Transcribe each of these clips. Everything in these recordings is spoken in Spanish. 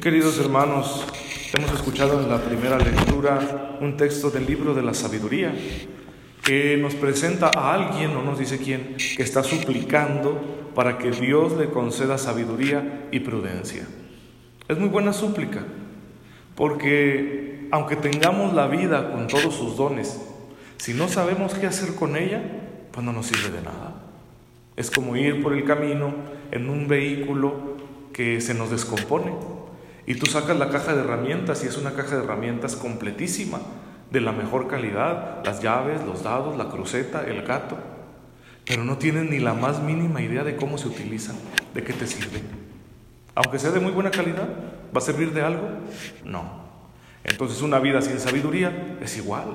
queridos hermanos, hemos escuchado en la primera lectura un texto del libro de la sabiduría que nos presenta a alguien, no nos dice quién, que está suplicando para que Dios le conceda sabiduría y prudencia. Es muy buena súplica, porque aunque tengamos la vida con todos sus dones, si no sabemos qué hacer con ella, pues no nos sirve de nada. Es como ir por el camino en un vehículo que se nos descompone y tú sacas la caja de herramientas y es una caja de herramientas completísima, de la mejor calidad, las llaves, los dados, la cruceta, el gato, pero no tienes ni la más mínima idea de cómo se utilizan, de qué te sirven. Aunque sea de muy buena calidad, ¿va a servir de algo? No. Entonces una vida sin sabiduría es igual.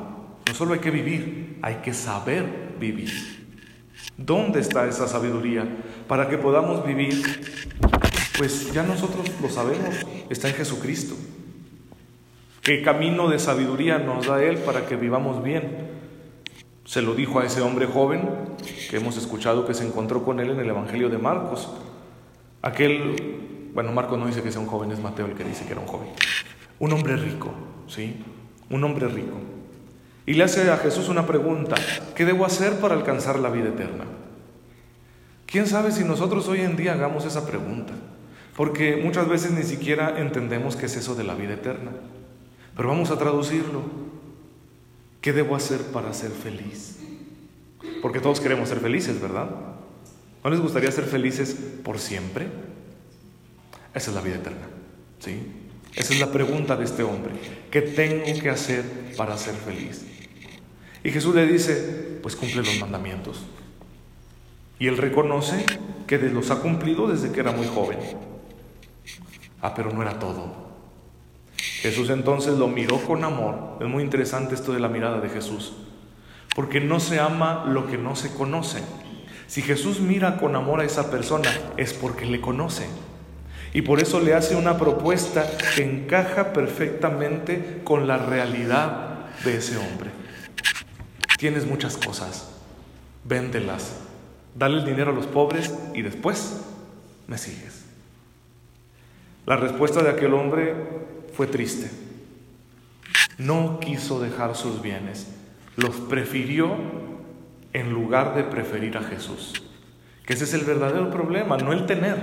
No solo hay que vivir, hay que saber vivir. ¿Dónde está esa sabiduría para que podamos vivir pues ya nosotros lo sabemos, está en Jesucristo. ¿Qué camino de sabiduría nos da Él para que vivamos bien? Se lo dijo a ese hombre joven que hemos escuchado que se encontró con Él en el Evangelio de Marcos. Aquel, bueno, Marcos no dice que sea un joven, es Mateo el que dice que era un joven. Un hombre rico, ¿sí? Un hombre rico. Y le hace a Jesús una pregunta, ¿qué debo hacer para alcanzar la vida eterna? ¿Quién sabe si nosotros hoy en día hagamos esa pregunta? Porque muchas veces ni siquiera entendemos qué es eso de la vida eterna. Pero vamos a traducirlo. ¿Qué debo hacer para ser feliz? Porque todos queremos ser felices, ¿verdad? ¿No les gustaría ser felices por siempre? Esa es la vida eterna. ¿Sí? Esa es la pregunta de este hombre. ¿Qué tengo que hacer para ser feliz? Y Jesús le dice, pues cumple los mandamientos. Y él reconoce que los ha cumplido desde que era muy joven. Ah, pero no era todo. Jesús entonces lo miró con amor. Es muy interesante esto de la mirada de Jesús. Porque no se ama lo que no se conoce. Si Jesús mira con amor a esa persona es porque le conoce. Y por eso le hace una propuesta que encaja perfectamente con la realidad de ese hombre. Tienes muchas cosas, véndelas, dale el dinero a los pobres y después me sigues. La respuesta de aquel hombre fue triste. No quiso dejar sus bienes, los prefirió en lugar de preferir a Jesús. Que ese es el verdadero problema, no el tener,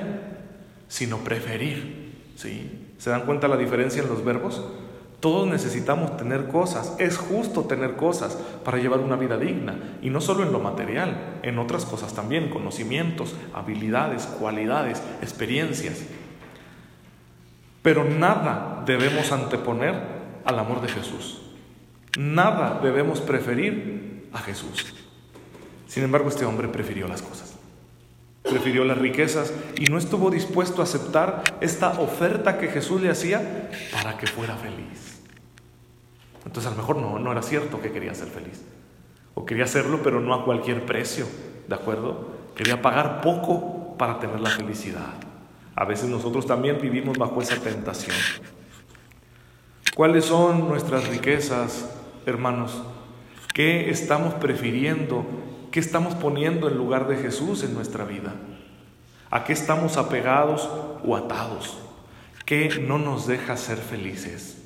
sino preferir. ¿Sí? ¿Se dan cuenta la diferencia en los verbos? Todos necesitamos tener cosas, es justo tener cosas para llevar una vida digna, y no solo en lo material, en otras cosas también, conocimientos, habilidades, cualidades, experiencias. Pero nada debemos anteponer al amor de Jesús. Nada debemos preferir a Jesús. Sin embargo, este hombre prefirió las cosas. Prefirió las riquezas y no estuvo dispuesto a aceptar esta oferta que Jesús le hacía para que fuera feliz. Entonces a lo mejor no, no era cierto que quería ser feliz. O quería hacerlo, pero no a cualquier precio. ¿De acuerdo? Quería pagar poco para tener la felicidad. A veces nosotros también vivimos bajo esa tentación. ¿Cuáles son nuestras riquezas, hermanos? ¿Qué estamos prefiriendo? ¿Qué estamos poniendo en lugar de Jesús en nuestra vida? ¿A qué estamos apegados o atados? ¿Qué no nos deja ser felices?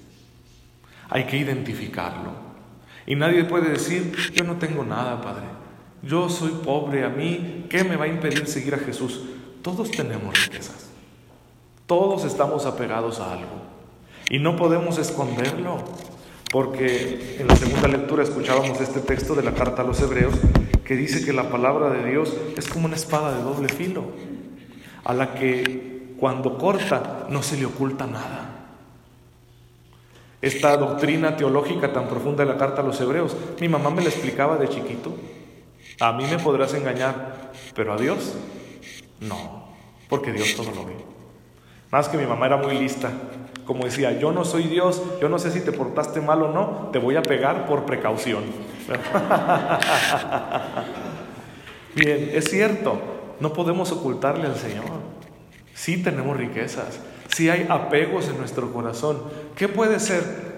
Hay que identificarlo. Y nadie puede decir, yo no tengo nada, Padre. Yo soy pobre, a mí, ¿qué me va a impedir seguir a Jesús? Todos tenemos riquezas. Todos estamos apegados a algo y no podemos esconderlo, porque en la segunda lectura escuchábamos este texto de la carta a los hebreos que dice que la palabra de Dios es como una espada de doble filo, a la que cuando corta no se le oculta nada. Esta doctrina teológica tan profunda de la carta a los hebreos, mi mamá me la explicaba de chiquito. A mí me podrás engañar, pero a Dios no, porque Dios todo lo ve. Más que mi mamá era muy lista. Como decía, yo no soy Dios, yo no sé si te portaste mal o no, te voy a pegar por precaución. Bien, es cierto, no podemos ocultarle al Señor. Sí tenemos riquezas, sí hay apegos en nuestro corazón. ¿Qué puede ser?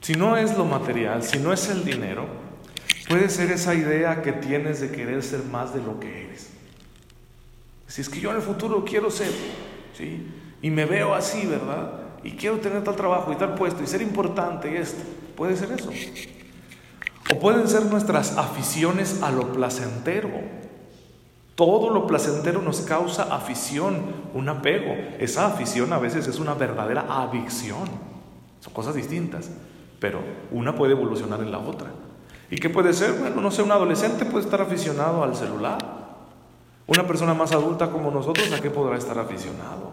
Si no es lo material, si no es el dinero, puede ser esa idea que tienes de querer ser más de lo que eres. Si es que yo en el futuro quiero ser, ¿sí? y me veo así, ¿verdad? Y quiero tener tal trabajo y tal puesto y ser importante y esto. Puede ser eso. O pueden ser nuestras aficiones a lo placentero. Todo lo placentero nos causa afición, un apego. Esa afición a veces es una verdadera adicción. Son cosas distintas, pero una puede evolucionar en la otra. ¿Y qué puede ser? Bueno, no sé, un adolescente puede estar aficionado al celular. Una persona más adulta como nosotros, ¿a qué podrá estar aficionado?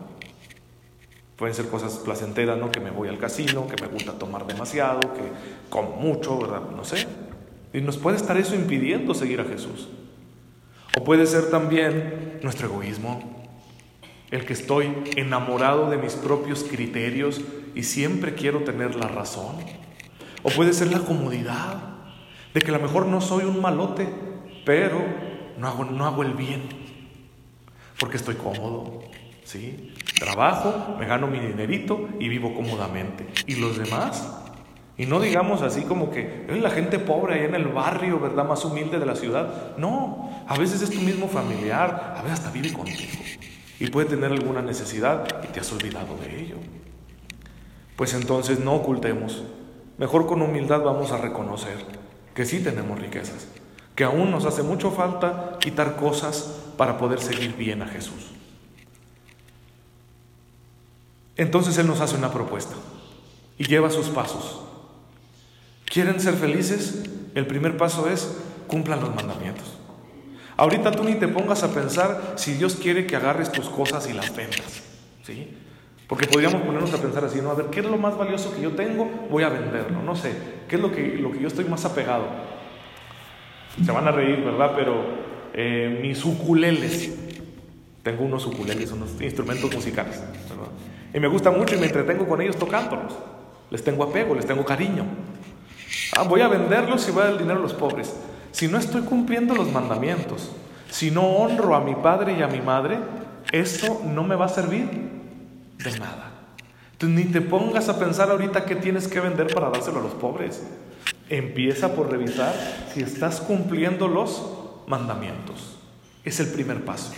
Pueden ser cosas placenteras, ¿no? Que me voy al casino, que me gusta tomar demasiado, que como mucho, ¿verdad? No sé. Y nos puede estar eso impidiendo seguir a Jesús. O puede ser también nuestro egoísmo, el que estoy enamorado de mis propios criterios y siempre quiero tener la razón. O puede ser la comodidad, de que a lo mejor no soy un malote, pero no hago, no hago el bien, porque estoy cómodo. ¿sí? Trabajo, me gano mi dinerito y vivo cómodamente. ¿Y los demás? Y no digamos así como que es la gente pobre ahí en el barrio, ¿verdad? Más humilde de la ciudad. No, a veces es tu mismo familiar, a veces hasta vive contigo. Y puede tener alguna necesidad y te has olvidado de ello. Pues entonces no ocultemos. Mejor con humildad vamos a reconocer que sí tenemos riquezas, que aún nos hace mucho falta quitar cosas para poder seguir bien a Jesús. Entonces Él nos hace una propuesta y lleva sus pasos. ¿Quieren ser felices? El primer paso es cumplan los mandamientos. Ahorita tú ni te pongas a pensar si Dios quiere que agarres tus cosas y las vendas. ¿sí? Porque podríamos ponernos a pensar así, ¿no? A ver, ¿qué es lo más valioso que yo tengo? Voy a venderlo, no sé. ¿Qué es lo que, lo que yo estoy más apegado? Se van a reír, ¿verdad? Pero eh, mis ukuleles. Tengo unos ukuleles, unos instrumentos musicales. Y me gusta mucho y me entretengo con ellos tocándolos. Les tengo apego, les tengo cariño. Ah, voy a venderlos y voy a dar el dinero a los pobres. Si no estoy cumpliendo los mandamientos, si no honro a mi padre y a mi madre, eso no me va a servir de nada. Entonces ni te pongas a pensar ahorita qué tienes que vender para dárselo a los pobres. Empieza por revisar si estás cumpliendo los mandamientos. Es el primer paso.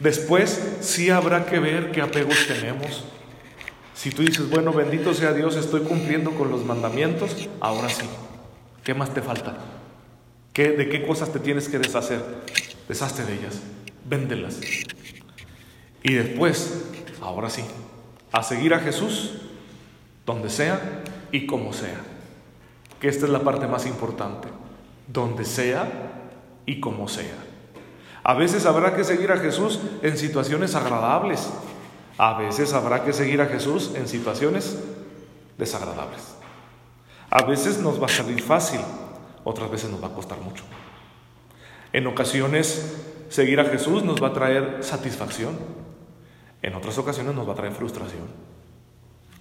Después sí habrá que ver qué apegos tenemos. Si tú dices, bueno, bendito sea Dios, estoy cumpliendo con los mandamientos, ahora sí. ¿Qué más te falta? ¿Qué, ¿De qué cosas te tienes que deshacer? Deshazte de ellas, véndelas. Y después, ahora sí, a seguir a Jesús donde sea y como sea. Que esta es la parte más importante, donde sea y como sea. A veces habrá que seguir a Jesús en situaciones agradables. A veces habrá que seguir a Jesús en situaciones desagradables. A veces nos va a salir fácil, otras veces nos va a costar mucho. En ocasiones seguir a Jesús nos va a traer satisfacción, en otras ocasiones nos va a traer frustración.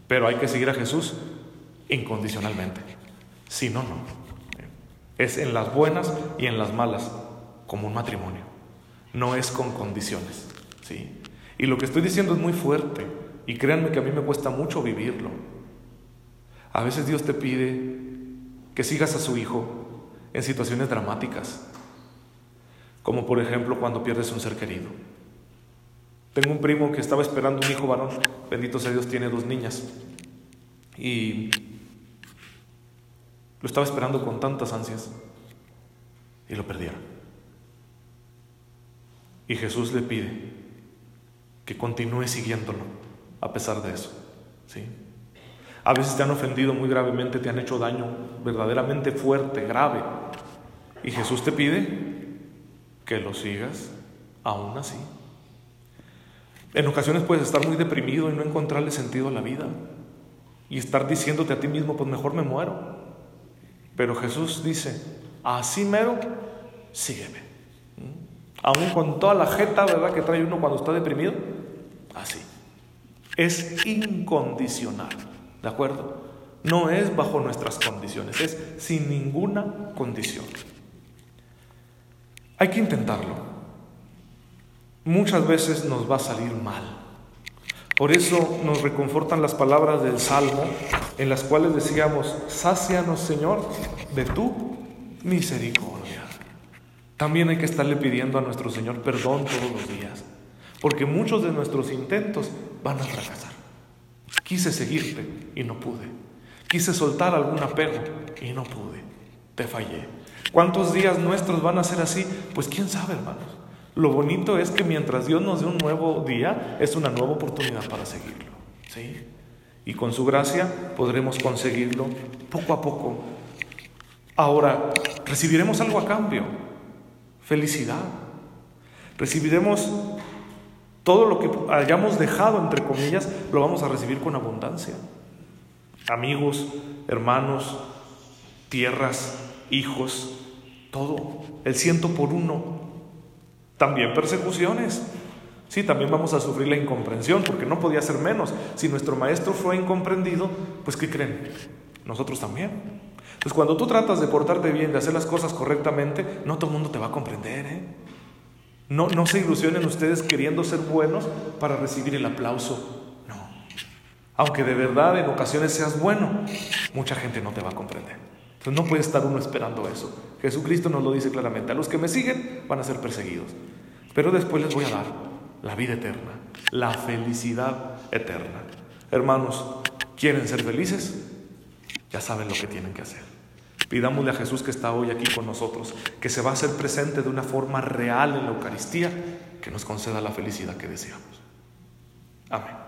Pero hay que seguir a Jesús incondicionalmente. Si no, no. Es en las buenas y en las malas, como un matrimonio no es con condiciones. ¿sí? Y lo que estoy diciendo es muy fuerte y créanme que a mí me cuesta mucho vivirlo. A veces Dios te pide que sigas a su hijo en situaciones dramáticas, como por ejemplo cuando pierdes un ser querido. Tengo un primo que estaba esperando un hijo varón, bendito sea Dios, tiene dos niñas, y lo estaba esperando con tantas ansias y lo perdieron. Y Jesús le pide que continúe siguiéndolo a pesar de eso. ¿sí? A veces te han ofendido muy gravemente, te han hecho daño verdaderamente fuerte, grave. Y Jesús te pide que lo sigas aún así. En ocasiones puedes estar muy deprimido y no encontrarle sentido a la vida. Y estar diciéndote a ti mismo, pues mejor me muero. Pero Jesús dice, así mero, sígueme. Aún con toda la jeta, ¿verdad?, que trae uno cuando está deprimido. Así. Es incondicional, ¿de acuerdo? No es bajo nuestras condiciones, es sin ninguna condición. Hay que intentarlo. Muchas veces nos va a salir mal. Por eso nos reconfortan las palabras del Salmo en las cuales decíamos, sácianos Señor de tu misericordia. También hay que estarle pidiendo a nuestro Señor perdón todos los días. porque muchos de nuestros intentos van a fracasar. Quise seguirte y no pude. Quise soltar algún apego y no pude. Te fallé. ¿Cuántos días nuestros van a ser así? Pues quién sabe, hermanos. Lo bonito es que mientras Dios nos dé un nuevo día, es una nueva oportunidad para seguirlo. ¿sí? Y con su gracia podremos conseguirlo poco a poco. Ahora, recibiremos algo a cambio. Felicidad. Recibiremos todo lo que hayamos dejado, entre comillas, lo vamos a recibir con abundancia. Amigos, hermanos, tierras, hijos, todo. El ciento por uno. También persecuciones. Sí, también vamos a sufrir la incomprensión, porque no podía ser menos. Si nuestro maestro fue incomprendido, pues ¿qué creen? Nosotros también. Entonces, cuando tú tratas de portarte bien, de hacer las cosas correctamente, no todo el mundo te va a comprender. ¿eh? No, no se ilusionen ustedes queriendo ser buenos para recibir el aplauso. No. Aunque de verdad en ocasiones seas bueno, mucha gente no te va a comprender. No puede estar uno esperando eso. Jesucristo nos lo dice claramente. A los que me siguen van a ser perseguidos. Pero después les voy a dar la vida eterna, la felicidad eterna. Hermanos, ¿quieren ser felices? Ya saben lo que tienen que hacer. Pidámosle a Jesús que está hoy aquí con nosotros, que se va a hacer presente de una forma real en la Eucaristía, que nos conceda la felicidad que deseamos. Amén.